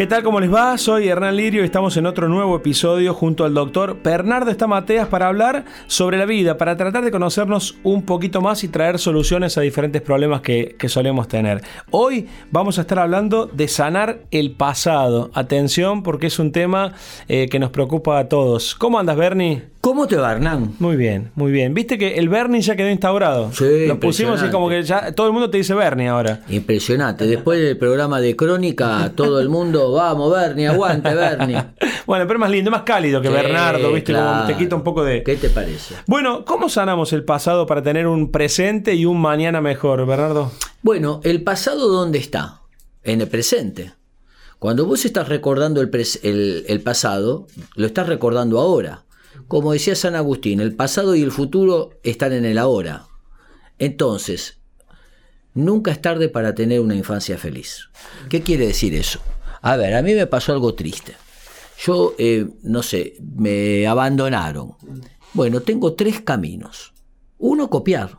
¿Qué tal? ¿Cómo les va? Soy Hernán Lirio y estamos en otro nuevo episodio junto al doctor Bernardo Estamateas para hablar sobre la vida, para tratar de conocernos un poquito más y traer soluciones a diferentes problemas que, solemos tener. Hoy vamos a estar hablando de sanar el pasado. Atención porque es un tema eh, que nos preocupa a todos. ¿Cómo andas, Bernie? ¿Cómo te va, Hernán? Muy bien, muy bien. Viste que el Bernie ya quedó instaurado. Sí, Lo pusimos y como que ya todo el mundo te dice Bernie ahora. Impresionante. Después del programa de Crónica, todo el mundo, vamos, Bernie, aguante, Bernie. Bueno, pero más lindo, más cálido que Sí, Bernardo, ¿viste? Como te quita un poco de. ¿Qué te parece? Bueno, ¿cómo sanamos el pasado para tener un presente y un mañana mejor, Bernardo? Bueno, ¿el pasado dónde está? En el presente. Cuando vos estás recordando el, pres- el- el pasado, lo estás recordando ahora. Como decía San Agustín, el pasado y el futuro están en el ahora. Entonces, nunca es tarde para tener una infancia feliz. ¿Qué quiere decir eso? A ver, a mí me pasó algo triste. Yo, eh, no sé, me abandonaron. Bueno, tengo tres caminos. Uno, copiar.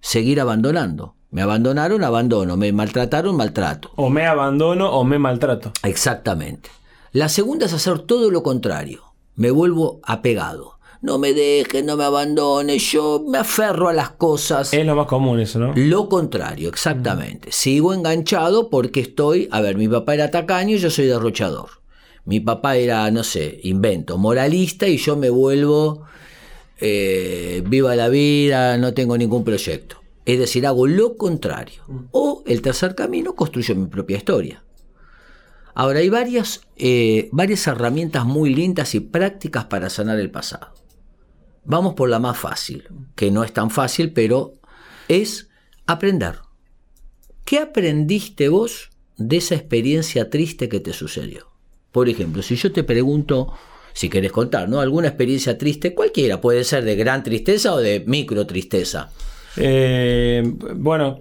Seguir abandonando. Me abandonaron, abandono. Me maltrataron, maltrato. O me abandono o me maltrato. Exactamente. La segunda es hacer todo lo contrario. Me vuelvo apegado. No me dejes, no me abandones, yo me aferro a las cosas. Es lo más común eso, ¿no? Lo contrario, exactamente. Sigo enganchado porque estoy, a ver, mi papá era tacaño y yo soy derrochador. Mi papá era, no sé, invento, moralista y yo me vuelvo eh, viva la vida, no tengo ningún proyecto. Es decir, hago lo contrario. O el tercer camino, construyo mi propia historia. Ahora, hay varias, eh, varias herramientas muy lindas y prácticas para sanar el pasado. Vamos por la más fácil, que no es tan fácil, pero es aprender. ¿Qué aprendiste vos de esa experiencia triste que te sucedió? Por ejemplo, si yo te pregunto, si querés contar, ¿no? Alguna experiencia triste, cualquiera, puede ser de gran tristeza o de micro tristeza. Eh, bueno,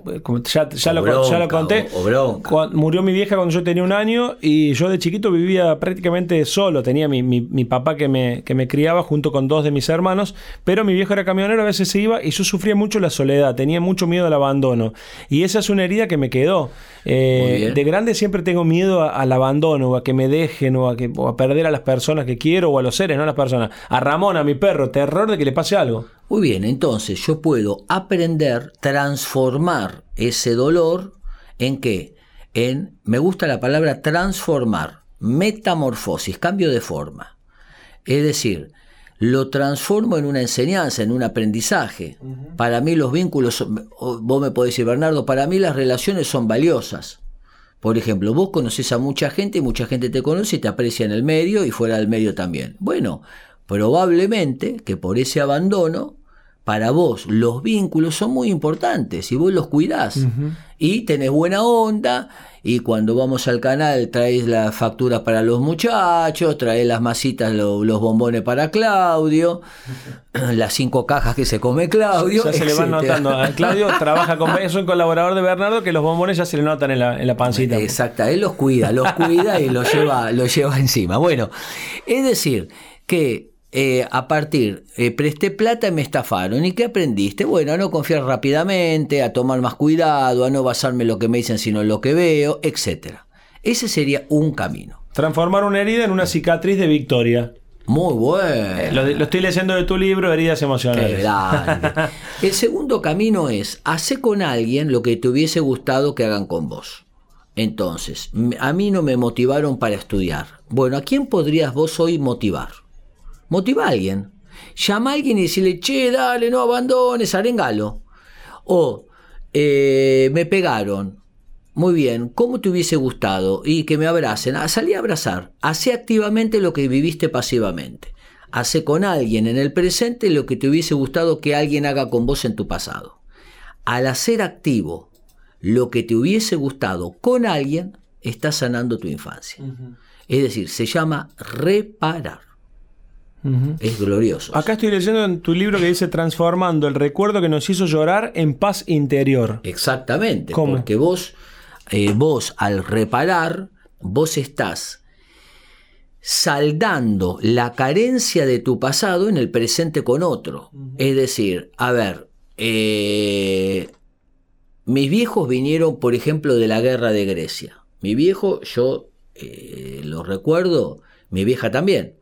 ya, lo, bronca, ya lo conté. o- o murió mi vieja cuando yo tenía un año y yo de chiquito vivía prácticamente solo. Tenía mi, mi- mi papá que me, que me criaba junto con dos de mis hermanos, pero mi viejo era camionero, a veces se iba y yo sufría mucho la soledad, tenía mucho miedo al abandono. Y esa es una herida que me quedó. Eh, de grande siempre tengo miedo a- al abandono, o a que me dejen, o a, que, o a perder a las personas que quiero, o a los seres, no a las personas. A Ramón, a mi perro, terror de que le pase algo. Muy bien, entonces yo puedo aprender, transformar ese dolor en qué? En, me gusta la palabra transformar, metamorfosis, cambio de forma. Es decir, lo transformo en una enseñanza, en un aprendizaje. Para mí los vínculos, son- vos me podés decir, Bernardo, para mí las relaciones son valiosas. Por ejemplo, vos conoces a mucha gente y mucha gente te conoce y te aprecia en el medio y fuera del medio también. Bueno, probablemente que por ese abandono, para vos los vínculos son muy importantes y vos los cuidás. Y tenés buena onda y cuando vamos al canal traes las facturas para los muchachos, traes las masitas, lo- los bombones para Claudio, las cinco cajas que se come Claudio. Ya se le van notando. Claudio trabaja con. Es un colaborador de Bernardo que los bombones ya se le notan en la, en la pancita. Exacto, él los cuida, los cuida y los lleva, los lleva encima. Bueno, es decir, que eh, a partir, eh, presté plata y me estafaron. ¿Y qué aprendiste? Bueno, a no confiar rápidamente, a tomar más cuidado, a no basarme en lo que me dicen, sino en lo que veo, etcétera. Ese sería un camino. Transformar una herida en una cicatriz de victoria. Muy bueno. Lo, lo estoy leyendo de tu libro, Heridas Emocionales. El segundo camino es hacer con alguien lo que te hubiese gustado que hagan con vos. Entonces, a mí no me motivaron para estudiar. Bueno, ¿a quién podrías vos hoy motivar? Motiva a alguien. Llama a alguien y decirle, che, dale, no abandones, arengalo. O, eh, me pegaron. Muy bien, ¿cómo te hubiese gustado? Y que me abracen. Ah, salí a abrazar. Hacé activamente lo que viviste pasivamente. Hace con alguien en el presente lo que te hubiese gustado que alguien haga con vos en tu pasado. Al hacer activo lo que te hubiese gustado con alguien, estás sanando tu infancia. Es decir, se llama reparar. Es glorioso. Acá estoy leyendo en tu libro que dice transformando el recuerdo que nos hizo llorar en paz interior. Exactamente. ¿Cómo? Porque vos eh, vos al reparar, vos estás saldando la carencia de tu pasado en el presente con otro. Es decir, a ver, eh, mis viejos vinieron, por ejemplo, de la guerra de Grecia. Mi viejo, yo eh, lo recuerdo, mi vieja también.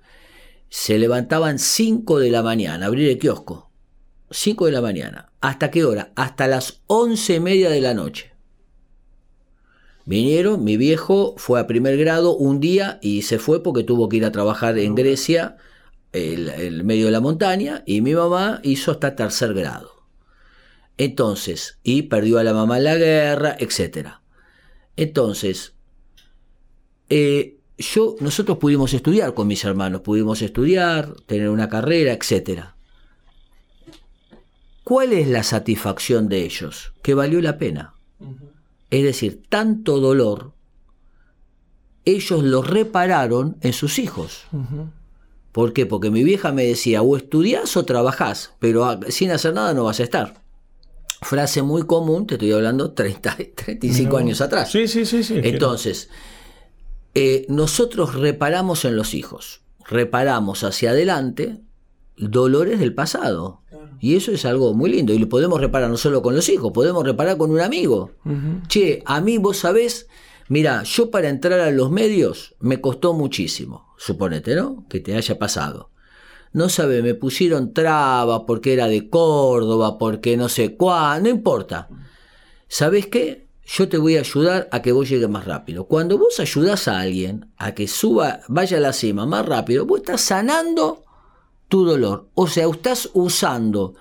Se levantaban 5 de la mañana, abrir el kiosco. 5 de la mañana. ¿Hasta qué hora? Hasta las once y media de la noche. Vinieron, mi viejo fue a primer grado un día y se fue porque tuvo que ir a trabajar en Grecia, el, el medio de la montaña, y mi mamá hizo hasta tercer grado. Entonces, y perdió a la mamá en la guerra, etc. Entonces, eh, yo, nosotros pudimos estudiar con mis hermanos, pudimos estudiar, tener una carrera, etc. ¿Cuál es la satisfacción de ellos? Que valió la pena. Es decir, tanto dolor, ellos lo repararon en sus hijos. ¿Por qué? Porque mi vieja me decía, o estudias o trabajás, pero sin hacer nada no vas a estar. Frase muy común, te estoy hablando 30, 35 años atrás. Sí, sí, sí, sí. Entonces, eh, nosotros reparamos en los hijos, reparamos hacia adelante dolores del pasado. Y eso es algo muy lindo. Y lo podemos reparar no solo con los hijos, podemos reparar con un amigo. Che, a mí vos sabés, mira, yo para entrar a los medios me costó muchísimo. Suponete, ¿no? Que te haya pasado. No sabe, me pusieron trabas porque era de Córdoba, porque no sé cuál, no importa. ¿Sabés qué? Yo te voy a ayudar a que vos llegues más rápido. Cuando vos ayudás a alguien a que suba, vaya a la cima más rápido, vos estás sanando tu dolor. O sea, estás usando,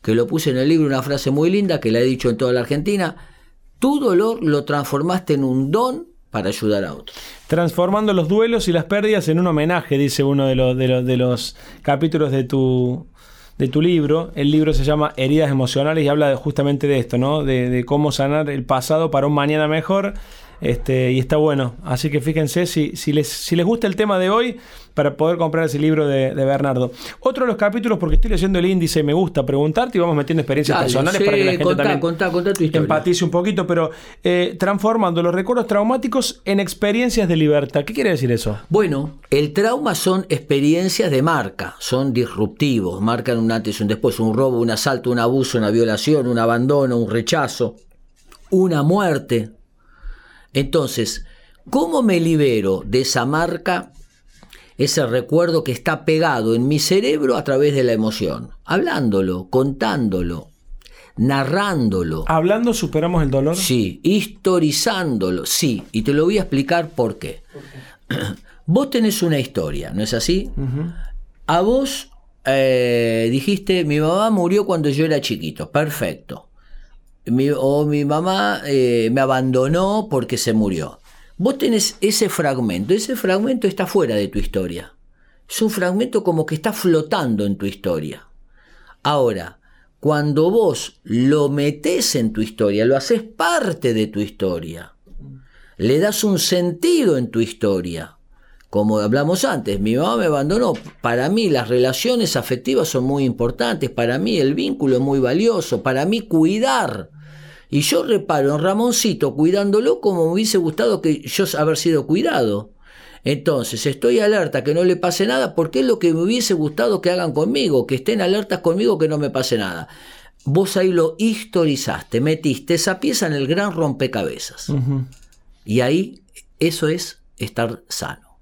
que lo puse en el libro, una frase muy linda que la he dicho en toda la Argentina, tu dolor lo transformaste en un don para ayudar a otros. Transformando los duelos y las pérdidas en un homenaje, dice uno de los, capítulos de tu, de tu libro. El libro se llama Heridas Emocionales y habla justamente de esto, ¿no? De, de, cómo sanar el pasado para un mañana mejor. Este, y está bueno. Así que fíjense si, si, les, si les gusta el tema de hoy para poder comprar ese libro de, de, Bernardo. Otro de los capítulos, porque estoy leyendo el índice, me gusta preguntarte y vamos metiendo experiencias Dale, personales sí, para que la gente contá, también contá, contá tu historia. empatice un poquito, pero eh, transformando los recuerdos traumáticos en experiencias de libertad. ¿Qué quiere decir eso? Bueno, el trauma son experiencias de marca, son disruptivos, marcan un antes y un después, un robo, un asalto, un abuso, una violación, un abandono, un rechazo, una muerte. Entonces, ¿cómo me libero de esa marca, ese recuerdo que está pegado en mi cerebro a través de la emoción? Hablándolo, contándolo, narrándolo. ¿Hablando superamos el dolor? Sí, historizándolo, sí, y te lo voy a explicar por qué. Vos tenés una historia, ¿no es así? A vos eh, dijiste, mi mamá murió cuando yo era chiquito, perfecto. Mi, o mi mamá eh, me abandonó porque se murió. Vos tenés ese fragmento, ese fragmento está fuera de tu historia. Es un fragmento como que está flotando en tu historia. Ahora, cuando vos lo metés en tu historia, lo haces parte de tu historia, le das un sentido en tu historia. Como hablamos antes, mi mamá me abandonó. Para mí las relaciones afectivas son muy importantes, para mí el vínculo es muy valioso, para mí cuidar. Y yo reparo en Ramoncito cuidándolo como me hubiese gustado que yo haber sido cuidado. Entonces, estoy alerta que no le pase nada porque es lo que me hubiese gustado que hagan conmigo, que estén alertas conmigo que no me pase nada. Vos ahí lo historizaste, metiste esa pieza en el gran rompecabezas. Uh -huh. Y ahí eso es estar sano.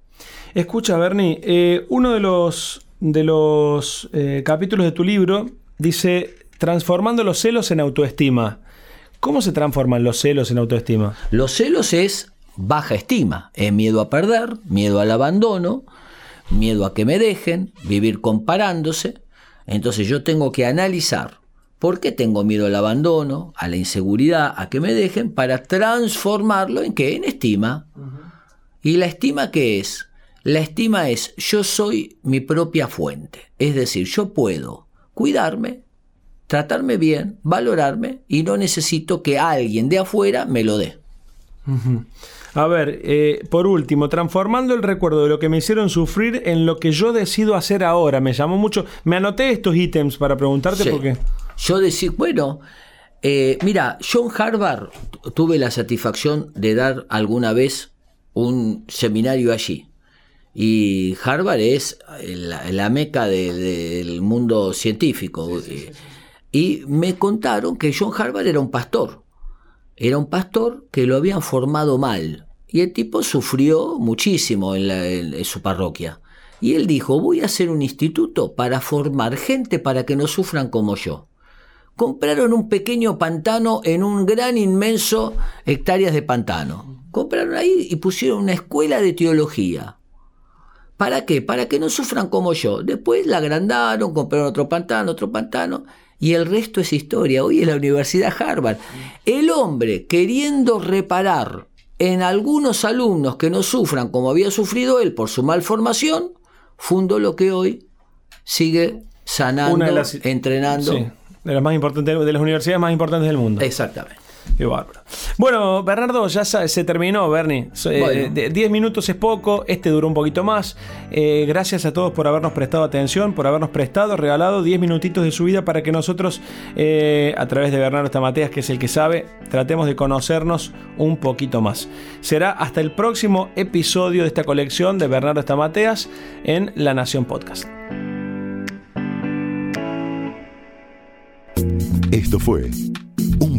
Escucha, Bernie, eh, uno de los, de los eh, capítulos de tu libro dice, transformando los celos en autoestima. ¿Cómo se transforman los celos en autoestima? Los celos es baja estima, es miedo a perder, miedo al abandono, miedo a que me dejen, vivir comparándose. Entonces yo tengo que analizar por qué tengo miedo al abandono, a la inseguridad, a que me dejen, para transformarlo en qué? En estima. Uh -huh. ¿Y la estima qué es? La estima es yo soy mi propia fuente. Es decir, yo puedo cuidarme, tratarme bien, valorarme y no necesito que alguien de afuera me lo dé. Uh -huh. A ver, eh, por último, transformando el recuerdo de lo que me hicieron sufrir en lo que yo decido hacer ahora. Me llamó mucho. Me anoté estos ítems para preguntarte sí. por qué. Yo decir, bueno, Eh, mira, John Harvard, tuve la satisfacción de dar alguna vez un seminario allí. Y Harvard es la, meca del mundo científico. Y me contaron que John Harvard era un pastor. Era un pastor que lo habían formado mal. Y el tipo sufrió muchísimo en, su parroquia. Y él dijo, voy a hacer un instituto para formar gente para que no sufran como yo. Compraron un pequeño pantano en un gran inmenso hectáreas de pantano. Compraron ahí y pusieron una escuela de teología. ¿Para qué? Para que no sufran como yo. Después la agrandaron, compraron otro pantano, otro pantano y el resto es historia. Hoy es la Universidad Harvard. El hombre queriendo reparar en algunos alumnos que no sufran como había sufrido él por su malformación, fundó lo que hoy sigue sanando, entrenando. de las más importantes, de las universidades más importantes del mundo. Exactamente. Qué bárbaro. Bueno, Bernardo, ya se terminó, Bernie. 10 eh, minutos es poco, este duró un poquito más. Eh, gracias a todos por habernos prestado atención, por habernos prestado, regalado 10 minutitos de su vida para que nosotros, eh, a través de Bernardo Estamateas, que es el que sabe, tratemos de conocernos un poquito más. Será hasta el próximo episodio de esta colección de Bernardo Estamateas en La Nación Podcast. Esto fue